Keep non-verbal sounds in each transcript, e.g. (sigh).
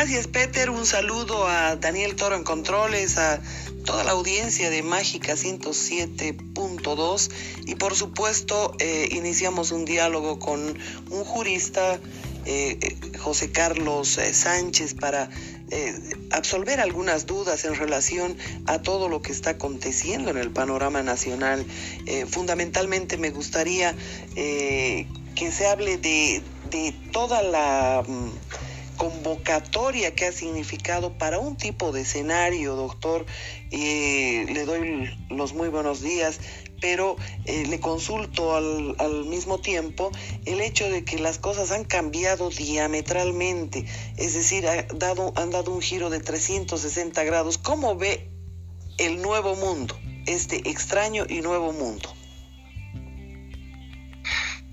Gracias, Peter. Un saludo a Daniel Toro en Controles, a toda la audiencia de Mágica 107.2 y por supuesto eh, iniciamos un diálogo con un jurista, eh, José Carlos eh, Sánchez, para absolver algunas dudas en relación a todo lo que está aconteciendo en el panorama nacional. fundamentalmente me gustaría que se hable de, de toda la mm, convocatoria que ha significado para un tipo de escenario, doctor. Eh, le doy los muy buenos días, pero eh, le consulto al, al, mismo tiempo el hecho de que las cosas han cambiado diametralmente, es decir, ha dado, han dado un giro de 360 grados. ¿Cómo ve el nuevo mundo, este extraño y nuevo mundo?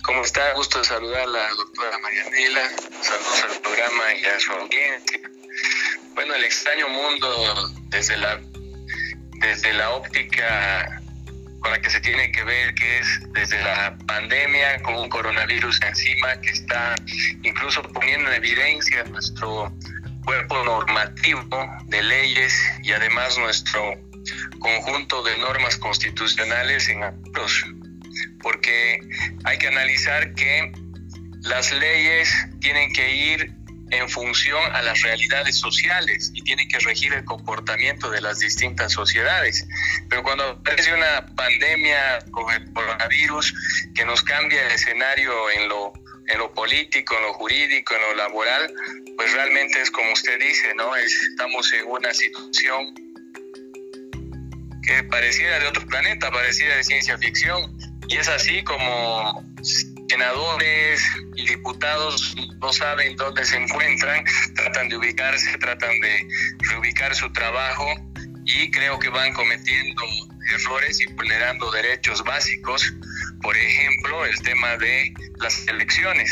¿Cómo está? Gusto de saludar a la doctora Marianela. Saludos al programa y a su audiencia. Bueno, el extraño mundo desde la, desde la óptica con la que se tiene que ver, que es desde la pandemia con un coronavirus encima que está incluso poniendo en evidencia nuestro cuerpo normativo de leyes y además nuestro conjunto de normas constitucionales en otros porque hay que analizar que las leyes tienen que ir en función a las realidades sociales y tienen que regir el comportamiento de las distintas sociedades. Pero cuando aparece una pandemia con el coronavirus que nos cambia el escenario en lo, en lo político, en lo jurídico, en lo laboral, pues realmente es como usted dice, ¿no? estamos en una situación que pareciera de otro planeta, pareciera de ciencia ficción, y es así como senadores y diputados no saben dónde se encuentran, tratan de ubicarse, tratan de reubicar su trabajo y creo que van cometiendo errores y vulnerando derechos básicos, por ejemplo, el tema de las elecciones.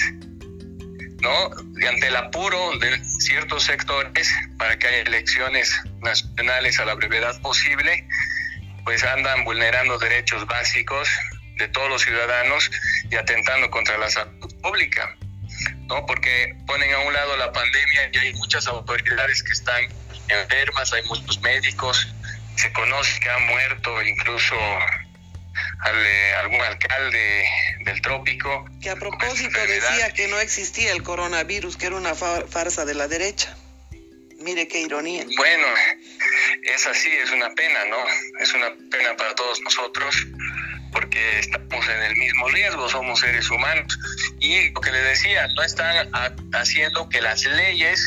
¿no? ante el apuro de ciertos sectores para que haya elecciones nacionales a la brevedad posible, pues andan vulnerando derechos básicos de todos los ciudadanos y atentando contra la salud pública, ¿no? Porque ponen a un lado la pandemia y hay muchas autoridades que están enfermas, hay muchos médicos, se conoce que han muerto incluso eh, algún alcalde del trópico. Que a propósito decía que no existía el coronavirus, que era una farsa de la derecha. Mire qué ironía. Bueno, es así, es una pena, ¿no? Es una pena para todos nosotros porque estamos en el mismo riesgo, somos seres humanos. Y lo que le decía, no están haciendo que las leyes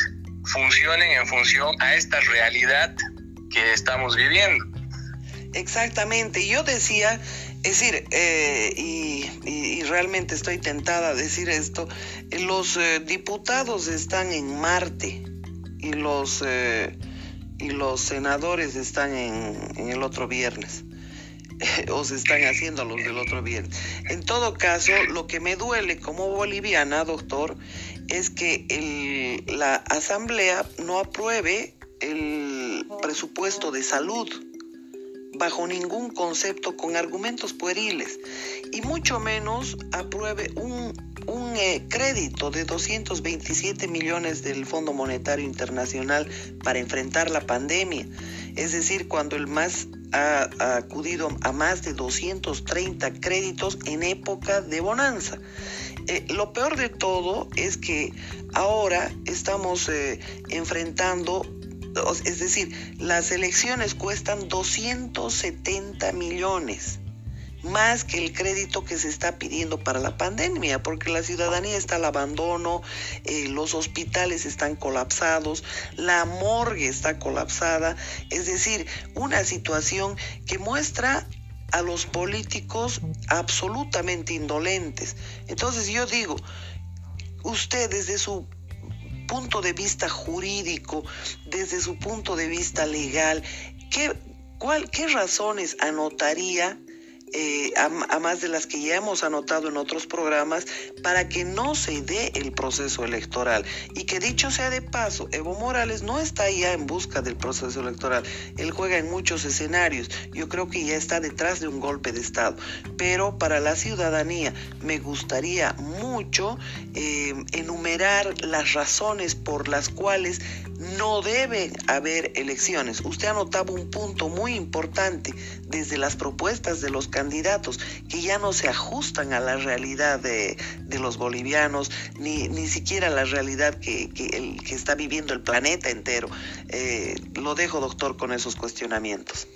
funcionen en función a esta realidad que estamos viviendo. Exactamente, yo decía, es decir, eh, y, realmente estoy tentada a decir esto, los eh, diputados están en Marte y los, eh, y los senadores están en el otro viernes. (laughs) o se están haciendo los del otro viernes. En todo caso, lo que me duele como boliviana, doctor, es que la Asamblea no apruebe el presupuesto de salud bajo ningún concepto con argumentos pueriles y mucho menos apruebe un, un eh, crédito de 227 millones del Fondo Monetario Internacional para enfrentar la pandemia. Es decir, cuando el más ha, acudido a más de 230 créditos en época de bonanza. Eh, lo peor de todo es que ahora estamos eh, enfrentando, es decir, las elecciones cuestan 270 millones más que el crédito que se está pidiendo para la pandemia, porque la ciudadanía está al abandono, eh, los hospitales están colapsados, la morgue está colapsada, es decir, una situación que muestra a los políticos absolutamente indolentes. Entonces yo digo, usted desde su punto de vista jurídico, desde su punto de vista legal, ¿qué, cuál, qué razones anotaría eh, a, más de las que ya hemos anotado en otros programas, para que no se dé el proceso electoral. Y que dicho sea de paso, Evo Morales no está ya en busca del proceso electoral. Él juega en muchos escenarios. Yo creo que ya está detrás de un golpe de Estado. Pero para la ciudadanía me gustaría mucho eh, enumerar las razones por las cuales no debe haber elecciones. Usted anotaba un punto muy importante desde las propuestas de los candidatos que ya no se ajustan a la realidad de, los bolivianos, ni, ni siquiera a la realidad que, el, que está viviendo el planeta entero. Eh, lo dejo, doctor, con esos cuestionamientos.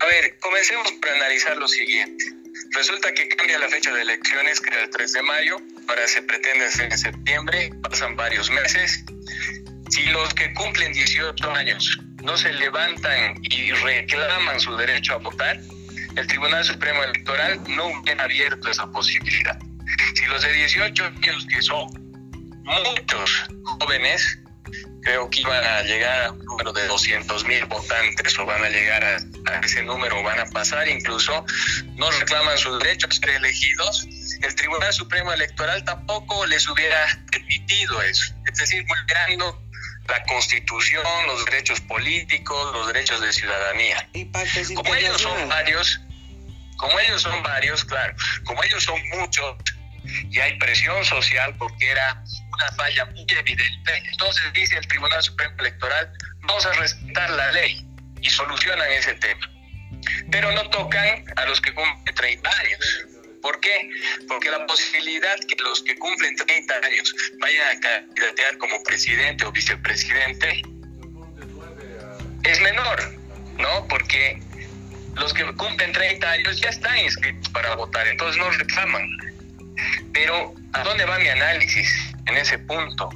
A ver, comencemos por analizar lo siguiente. Resulta que cambia la fecha de elecciones, que era el 3 de mayo, ahora se pretende hacer en septiembre, pasan varios meses. Si los que cumplen 18 años no se levantan y reclaman su derecho a votar, el Tribunal Supremo Electoral no hubiera abierto esa posibilidad. Si los de 18 años, que son muchos jóvenes, creo que iban a llegar a un número de 200 mil votantes o van a llegar a, ese número, van a pasar incluso, no reclaman su derecho a ser elegidos, el Tribunal Supremo Electoral tampoco les hubiera permitido eso, es decir, vulnerando la constitución, los derechos políticos, los derechos de ciudadanía. como ellos son varios, como ellos son varios, claro, como ellos son muchos y hay presión social porque era una falla muy evidente, entonces dice el Tribunal Supremo Electoral, vamos a respetar la ley y solucionan ese tema. Pero no tocan a los que cumplen 30 años. ¿Por qué? Porque la posibilidad que los que cumplen 30 años vayan a candidatear como presidente o vicepresidente es menor, ¿no? Porque los que cumplen 30 años ya están inscritos para votar, entonces no reclaman. Pero, ¿a dónde va mi análisis en ese punto?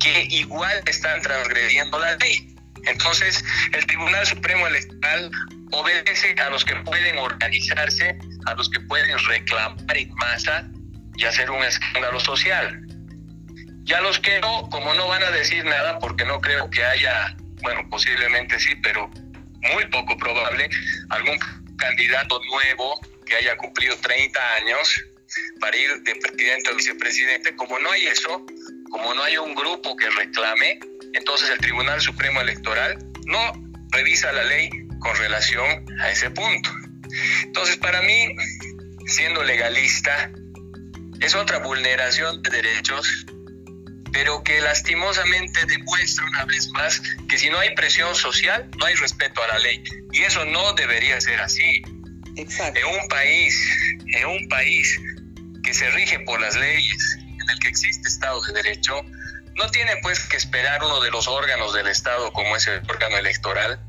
Que igual están transgrediendo la ley. Entonces, el Tribunal Supremo Electoral obedece a los que pueden organizarse, a los que pueden reclamar en masa y hacer un escándalo social. Y a los que no, como no van a decir nada, porque no creo que haya, bueno, posiblemente sí, pero muy poco probable, algún candidato nuevo que haya cumplido 30 años para ir de presidente o vicepresidente, como no hay eso, como no hay un grupo que reclame, entonces el Tribunal Supremo Electoral no revisa la ley con relación a ese punto. Entonces, para mí, siendo legalista, es otra vulneración de derechos, pero que lastimosamente demuestra una vez más que si no hay presión social, no hay respeto a la ley. Y eso no debería ser así. Exacto. En un país, en un país que se rige por las leyes, en el que existe Estado de Derecho, no tiene pues que esperar uno de los órganos del Estado como es el órgano electoral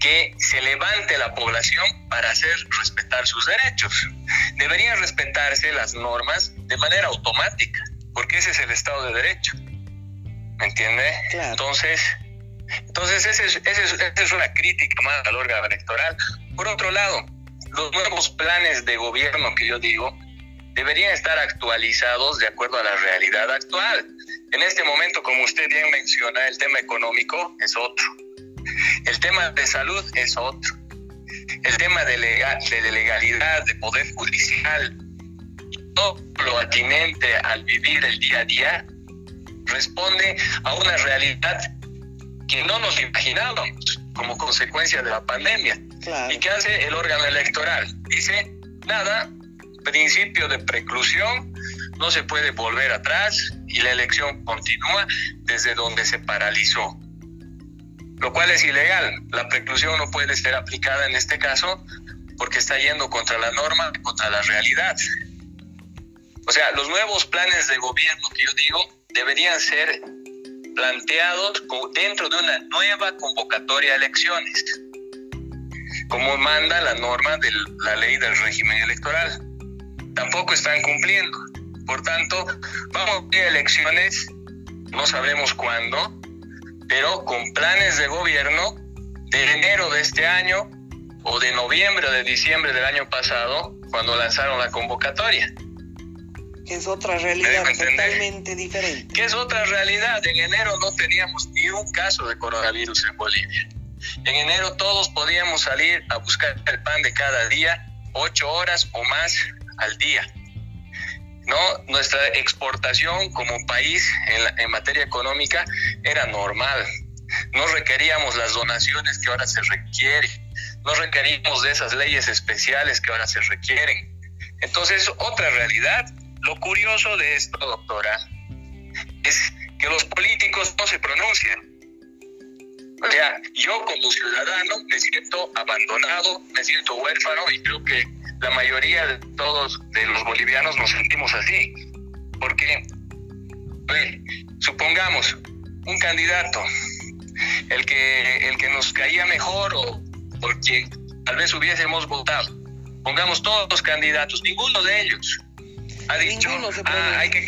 que se levante la población para hacer respetar sus derechos. Deberían respetarse las normas de manera automática, porque ese es el Estado de Derecho. ¿Me entiende? Entonces, entonces esa es, es, una crítica más al órgano electoral. Por otro lado, los nuevos planes de gobierno que yo digo deberían estar actualizados de acuerdo a la realidad actual. En este momento, como usted bien menciona, el tema económico es otro el tema de salud es otro. El tema de, de legalidad, de poder judicial, todo lo atinente al vivir el día a día, responde a una realidad que no nos imaginábamos como consecuencia de la pandemia. ¿Y qué hace el órgano electoral? Dice, nada, principio de preclusión, no se puede volver atrás y la elección continúa desde donde se paralizó lo cual es ilegal. La preclusión no puede ser aplicada en este caso porque está yendo contra la norma, contra la realidad. O sea, los nuevos planes de gobierno que yo digo deberían ser planteados dentro de una nueva convocatoria de elecciones, como manda la norma de la ley del régimen electoral. Tampoco están cumpliendo. Por tanto, vamos a elecciones, no sabemos cuándo, pero con planes de gobierno de enero de este año o de noviembre o de diciembre del año pasado, cuando lanzaron la convocatoria. Que es otra realidad totalmente diferente. Que es otra realidad. En enero no teníamos ni un caso de coronavirus en Bolivia. En enero todos podíamos salir a buscar el pan de cada día, ocho horas o más al día. ¿No? Nuestra exportación como país en, en materia económica era normal. No requeríamos las donaciones que ahora se requieren. No requeríamos de esas leyes especiales que ahora se requieren. Entonces, otra realidad. Lo curioso de esto, doctora, es que los políticos no se pronuncian. O sea, yo como ciudadano me siento abandonado, me siento huérfano y creo que la mayoría de todos de los bolivianos nos sentimos así. Porque, supongamos, un candidato, el que, el que nos caía mejor o por quien tal vez hubiésemos votado, pongamos todos los candidatos, ninguno de ellos ha dicho, ah, hay que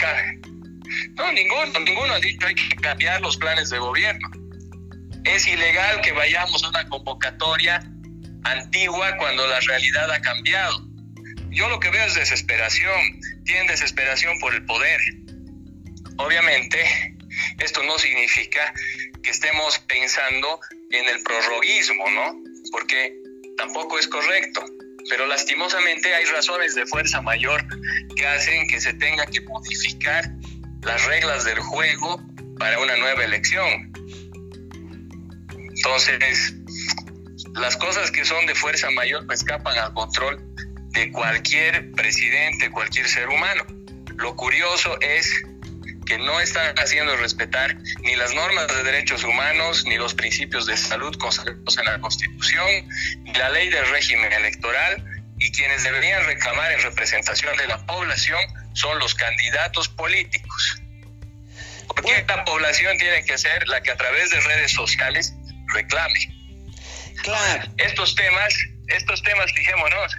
no, ninguno, ninguno ha dicho hay que cambiar los planes de gobierno. Es ilegal que vayamos a una convocatoria antigua cuando la realidad ha cambiado. Yo lo que veo es desesperación, tienen desesperación por el poder. Obviamente, esto no significa que estemos pensando en el prorroguismo, ¿no? Porque tampoco es correcto. Pero lastimosamente hay razones de fuerza mayor que hacen que se tenga que modificar las reglas del juego para una nueva elección. Entonces, las cosas que son de fuerza mayor pues, escapan al control de cualquier presidente, cualquier ser humano. Lo curioso es que no están haciendo respetar ni las normas de derechos humanos, ni los principios de salud consagrados en la Constitución, ni la ley del régimen electoral, y quienes deberían reclamar en representación de la población son los candidatos políticos. Porque esta población tiene que ser la que a través de redes sociales reclame. Estos temas, estos temas, fijémonos,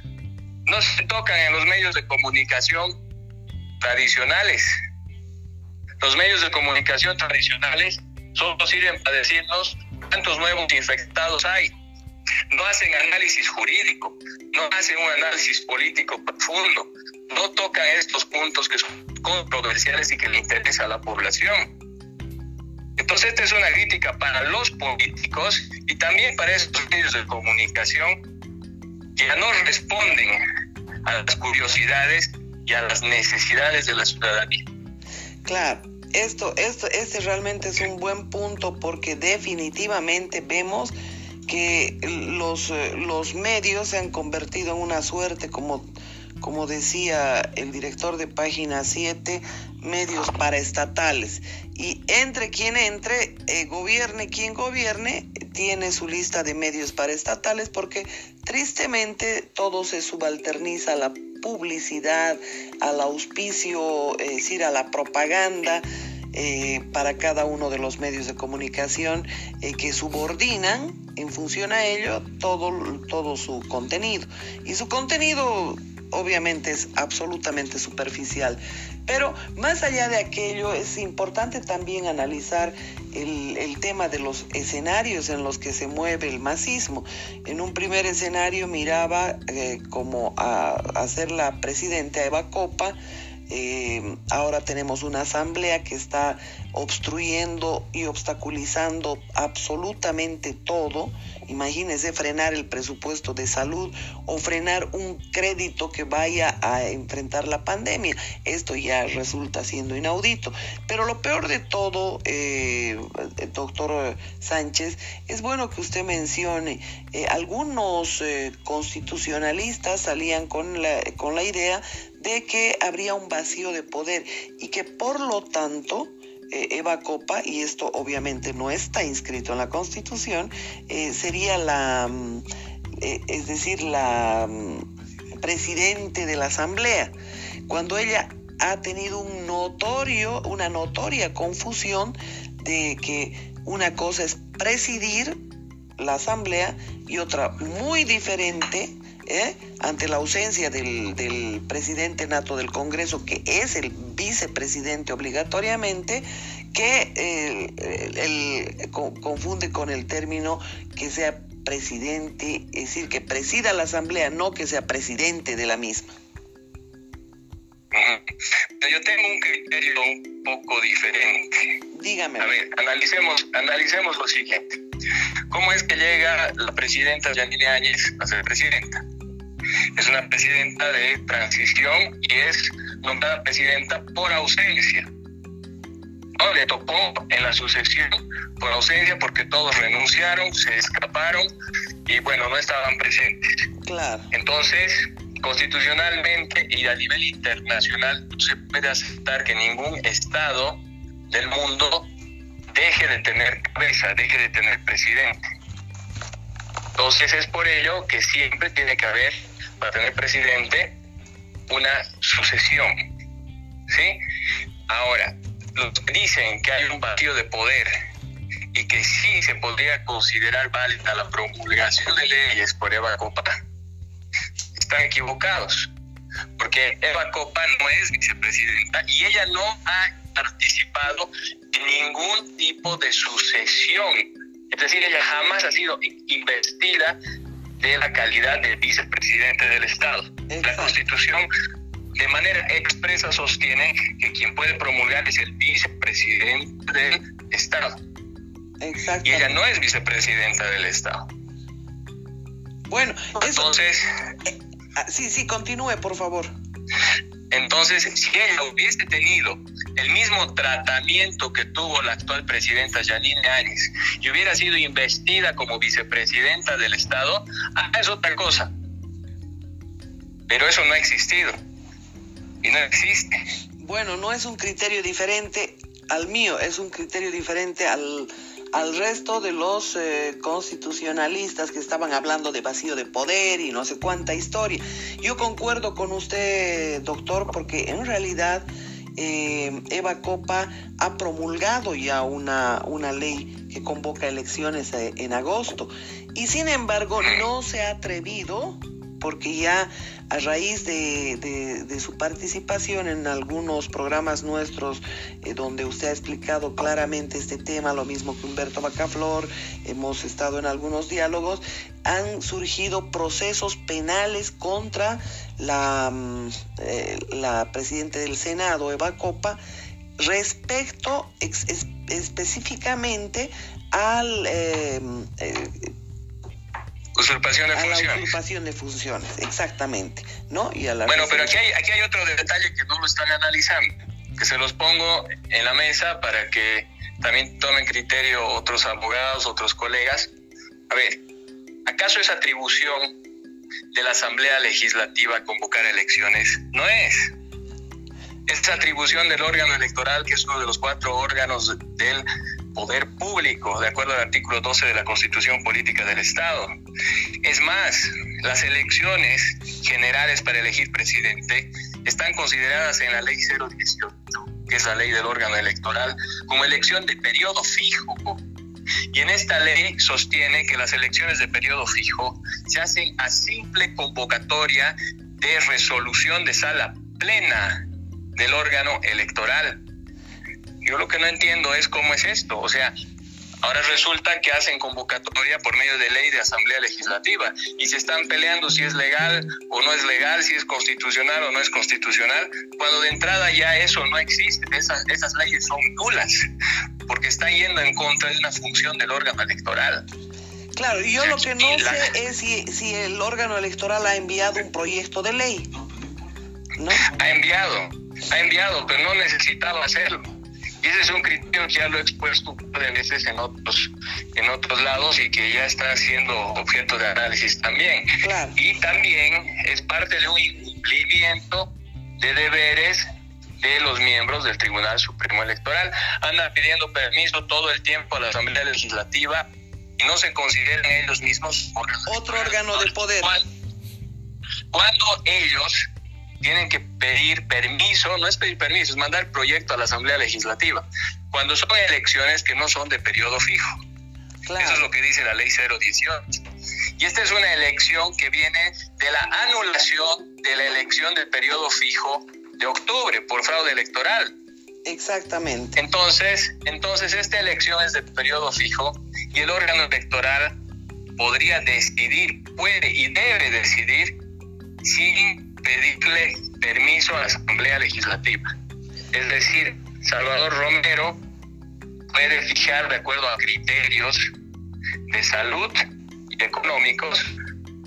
no se tocan en los medios de comunicación tradicionales. Los medios de comunicación tradicionales solo sirven para decirnos cuántos nuevos infectados hay. No hacen análisis jurídico, no hacen un análisis político profundo, no tocan estos puntos que son controversiales y que le interesa a la población. Entonces, esta es una crítica para los políticos y también para estos medios de comunicación que ya no responden a las curiosidades y a las necesidades de la ciudadanía. Claro, esto, esto, este realmente es un buen punto porque definitivamente vemos que los, eh, los medios se han convertido en una suerte, como, como decía el director de página 7, medios paraestatales. Y entre quien entre, eh, gobierne quien gobierne, tiene su lista de medios paraestatales porque tristemente todo se subalterniza a la publicidad, al auspicio, es decir, a la propaganda eh, para cada uno de los medios de comunicación eh, que subordinan en función a ello todo, todo su contenido. Y su contenido obviamente es absolutamente superficial. Pero más allá de aquello, es importante también analizar el, tema de los escenarios en los que se mueve el masismo. En un primer escenario miraba eh, como a, a ser la presidenta Eva Copa, eh, ahora tenemos una asamblea que está obstruyendo y obstaculizando absolutamente todo. Imagínense frenar el presupuesto de salud o frenar un crédito que vaya a enfrentar la pandemia. Esto ya resulta siendo inaudito. Pero lo peor de todo, eh, doctor Sánchez, es bueno que usted mencione, eh, algunos constitucionalistas salían con la, con la idea de que habría un vacío de poder y que por lo tanto eh, Eva Copa, y esto obviamente no está inscrito en la Constitución, eh, sería la, mm, eh, es decir, la mm, presidente de la Asamblea, cuando ella ha tenido un notorio, una notoria confusión de que una cosa es presidir la Asamblea y otra muy diferente ¿eh? ante la ausencia del, presidente nato del Congreso, que es el vicepresidente obligatoriamente, que confunde con el término que sea presidente, es decir, que presida la Asamblea, no que sea presidente de la misma. Yo tengo un criterio un poco diferente. Dígame. A ver, analicemos, analicemos lo siguiente. ¿Cómo es que llega la presidenta Yanine Áñez a ser presidenta? Es una presidenta de transición y es nombrada presidenta por ausencia. No, le tocó en la sucesión por ausencia porque todos renunciaron, se escaparon y bueno, no estaban presentes. Claro. Entonces, constitucionalmente y a nivel internacional no se puede aceptar que ningún Estado del mundo deje de tener cabeza, deje de tener presidente. Entonces es por ello que siempre tiene que haber, para tener presidente, una sucesión. ¿Sí? Ahora, los que dicen que hay un vacío de poder y que sí se podría considerar válida la promulgación de leyes por Eva Copa, están equivocados, porque Eva Copa no es vicepresidenta y ella no ha participado en ningún tipo de sucesión. Es decir, ella jamás ha sido investida de la calidad de vicepresidente del Estado. La Constitución de manera expresa sostiene que quien puede promulgar es el vicepresidente del Estado. Y ella no es vicepresidenta del Estado. Bueno, entonces... Eh, ah, sí, sí, continúe, por favor. Entonces, si ella hubiese tenido el mismo tratamiento que tuvo la actual presidenta Janine Áñez y hubiera sido investida como vicepresidenta del Estado, ah, es otra cosa. Pero eso no ha existido y no existe. Bueno, no es un criterio diferente al mío, es un criterio diferente al, al resto de los eh, constitucionalistas que estaban hablando de vacío de poder y no sé cuánta historia. Yo concuerdo con usted, doctor, porque en realidad eh, Eva Copa ha promulgado ya una, una ley que convoca elecciones eh, en agosto y sin embargo no se ha atrevido porque ya a raíz de, su participación en algunos programas nuestros eh, donde usted ha explicado claramente este tema, lo mismo que Humberto Bacaflor, hemos estado en algunos diálogos, han surgido procesos penales contra la, mm, eh, la presidenta del Senado, Eva Copa, respecto específicamente al eh, Usurpación de a funciones. La usurpación de funciones, exactamente. ¿no? Y a la bueno, pero aquí hay, aquí hay otro detalle que no lo están analizando, que se los pongo en la mesa para que también tomen criterio otros abogados, otros colegas. A ver, ¿acaso es atribución de la Asamblea Legislativa convocar elecciones? No es. Es atribución del órgano electoral, que es uno de los cuatro órganos del poder público, de acuerdo al artículo 12 de la Constitución Política del Estado. Es más, las elecciones generales para elegir presidente están consideradas en la ley 018, que es la ley del órgano electoral, como elección de periodo fijo. Y en esta ley sostiene que las elecciones de periodo fijo se hacen a simple convocatoria de resolución de sala plena del órgano electoral yo lo que no entiendo es cómo es esto. O sea, ahora resulta que hacen convocatoria por medio de ley de Asamblea Legislativa y se están peleando si es legal o no es legal, si es constitucional o no es constitucional, cuando de entrada ya eso no existe. Esas, esas leyes son nulas porque están yendo en contra de una función del órgano electoral. Claro, y yo lo que no sé es si, si el órgano electoral ha enviado un proyecto de ley. ¿no? Ha enviado, ha enviado, pero no necesitaba hacerlo. Y ese es un criterio que ya lo he expuesto de veces en otros, en otros lados y que ya está siendo objeto de análisis también. Y también es parte de un incumplimiento de deberes de los miembros del Tribunal Supremo Electoral. Andan pidiendo permiso todo el tiempo a la Asamblea Legislativa y no se consideran ellos mismos otro órgano de poder. cuando ellos tienen que pedir permiso, no es pedir permiso, es mandar proyecto a la Asamblea Legislativa, cuando son elecciones que no son de periodo fijo. Eso es lo que dice la ley 018. Y esta es una elección que viene de la anulación de la elección del periodo fijo de octubre por fraude electoral. Exactamente. Entonces, entonces esta elección es de periodo fijo y el órgano electoral podría decidir, puede y debe decidir sin pedirle permiso a la Asamblea Legislativa. Es decir, Salvador Romero puede fijar de acuerdo a criterios de salud y económicos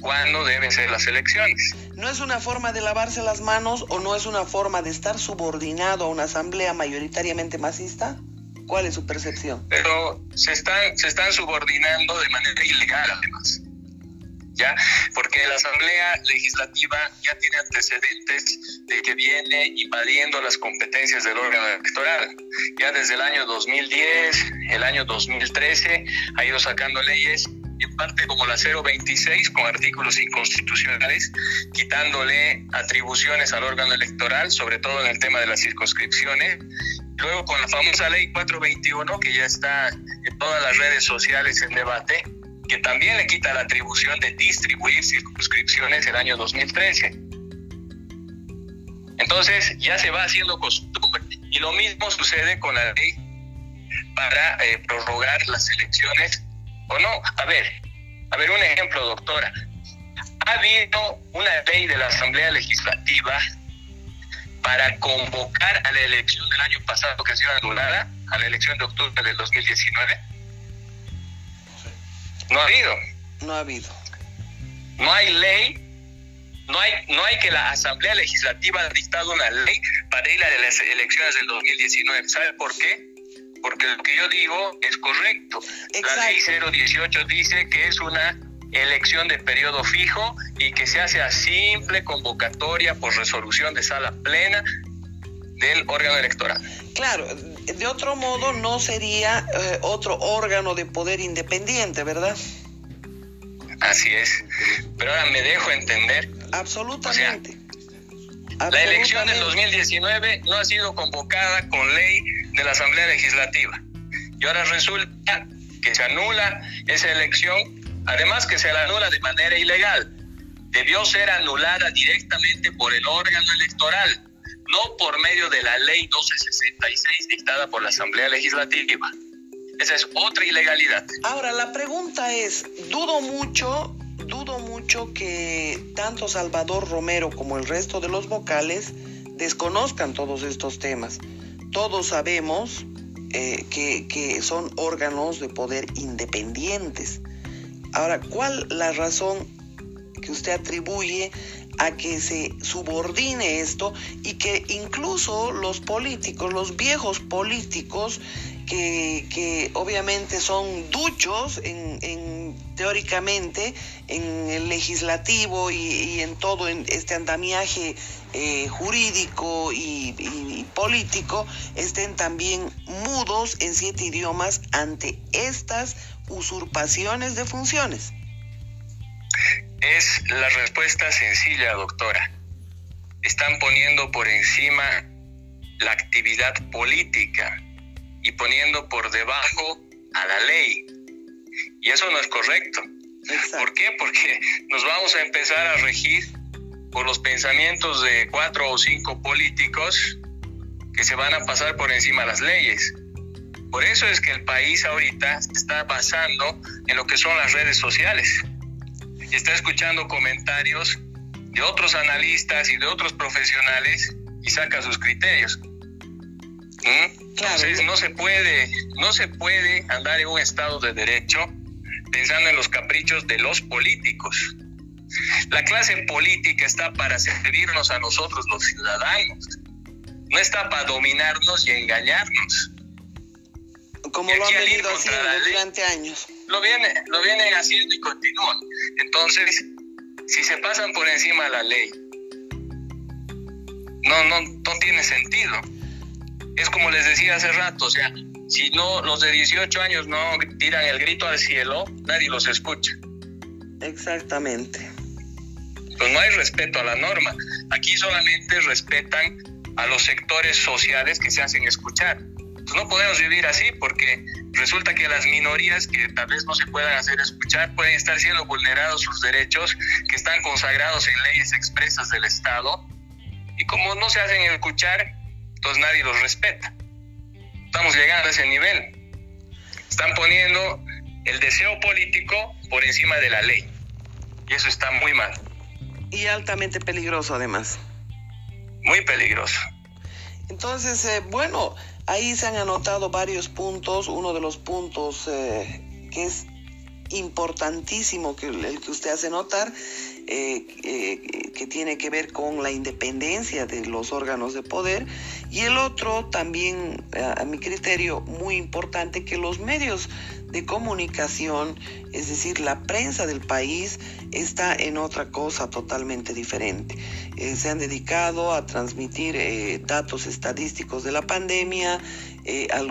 cuándo deben ser las elecciones. ¿No es una forma de lavarse las manos o no es una forma de estar subordinado a una asamblea mayoritariamente masista? ¿Cuál es su percepción? Pero se están, se están subordinando de manera ilegal además. ¿Ya? Porque la Asamblea Legislativa ya tiene antecedentes de que viene invadiendo las competencias del órgano electoral. Ya desde el año 2010, el año 2013, ha ido sacando leyes en parte como la 026 con artículos inconstitucionales, quitándole atribuciones al órgano electoral, sobre todo en el tema de las circunscripciones. Luego con la famosa ley 421, que ya está en todas las redes sociales en debate, que también le quita la atribución de distribuir circunscripciones el año 2013. Entonces ya se va haciendo costumbre. Y lo mismo sucede con la ley para eh, prorrogar las elecciones o no. A ver, a ver, un ejemplo, doctora. Ha habido una ley de la Asamblea Legislativa para convocar a la elección del año pasado que ha sido anulada, a la elección de octubre del 2019. No ha habido. No ha habido. No hay ley, no hay, no hay que la Asamblea Legislativa ha dictado una ley para ir a las elecciones del 2019. ¿Sabe por qué? porque lo que yo digo es correcto. La ley 018 dice que es una elección de periodo fijo y que se hace a simple convocatoria por resolución de sala plena del órgano electoral. Claro, de otro modo no sería eh, otro órgano de poder independiente, ¿verdad? Así es. Pero ahora me dejo entender. Absolutamente. La elección del 2019 no ha sido convocada con ley de la Asamblea Legislativa. Y ahora resulta que se anula esa elección, además que se la anula de manera ilegal. Debió ser anulada directamente por el órgano electoral, no por medio de la ley 1266 dictada por la Asamblea Legislativa. Esa es otra ilegalidad. Ahora, la pregunta es, dudo mucho, dudo mucho que tanto Salvador Romero como el resto de los vocales desconozcan todos estos temas todos sabemos eh, que, son órganos de poder independientes. Ahora, ¿cuál la razón que usted atribuye a que se subordine esto y que incluso los políticos, los viejos políticos, que, obviamente son duchos en, teóricamente en el legislativo y, en todo este andamiaje eh, jurídico y, político, estén también mudos en siete idiomas ante estas usurpaciones de funciones. Es la respuesta sencilla, doctora. Están poniendo por encima la actividad política y poniendo por debajo a la ley. Y eso no es correcto. ¿Por qué? Porque nos vamos a empezar a regir por los pensamientos de cuatro o cinco políticos que se van a pasar por encima de las leyes. Por eso es que el país ahorita está basando en lo que son las redes sociales. Está escuchando comentarios de otros analistas y de otros profesionales y saca sus criterios. Entonces no se puede, no se puede andar en un estado de derecho pensando en los caprichos de los políticos. La clase política está para servirnos a nosotros los ciudadanos, no está para dominarnos y engañarnos. Como lo han venido haciendo durante años. Lo, viene, lo vienen haciendo y continúan. Entonces, si se pasan por encima de la ley, no, no, no tiene sentido es como les decía hace rato, o sea, si no los de 18 años no tiran el grito al cielo, nadie los escucha. Exactamente. Pues no hay respeto a la norma. Aquí solamente respetan a los sectores sociales que se hacen escuchar. Pues no podemos vivir así porque resulta que las minorías que tal vez no se puedan hacer escuchar pueden estar siendo vulnerados sus derechos que están consagrados en leyes expresas del Estado y como no se hacen escuchar, entonces nadie los respeta. Estamos llegando a ese nivel. Están poniendo el deseo político por encima de la ley. Y eso está muy mal. Y altamente peligroso además. Muy peligroso. Entonces, eh, bueno, ahí se han anotado varios puntos. Uno de los puntos eh, que es importantísimo que el que usted hace notar, eh, eh, que tiene que ver con la independencia de los órganos de poder y el otro también a, mi criterio muy importante que los medios de comunicación, es decir, la prensa del país está en otra cosa totalmente diferente. Eh, se han dedicado a transmitir datos estadísticos de la pandemia, al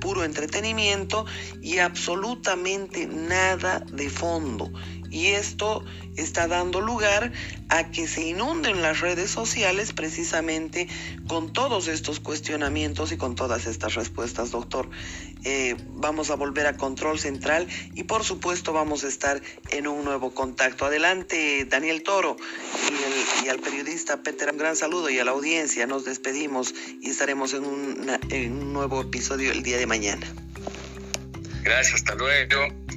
puro entretenimiento y absolutamente nada de fondo y esto está dando lugar a que se inunden las redes sociales precisamente con todos estos cuestionamientos y con todas estas respuestas, doctor. Eh, vamos a volver a control central y por supuesto vamos a estar en un nuevo contacto. Adelante, Daniel Toro y, al periodista Peter, un gran saludo y a la audiencia. Nos despedimos y estaremos en, en un nuevo episodio el día de mañana. Gracias, hasta luego.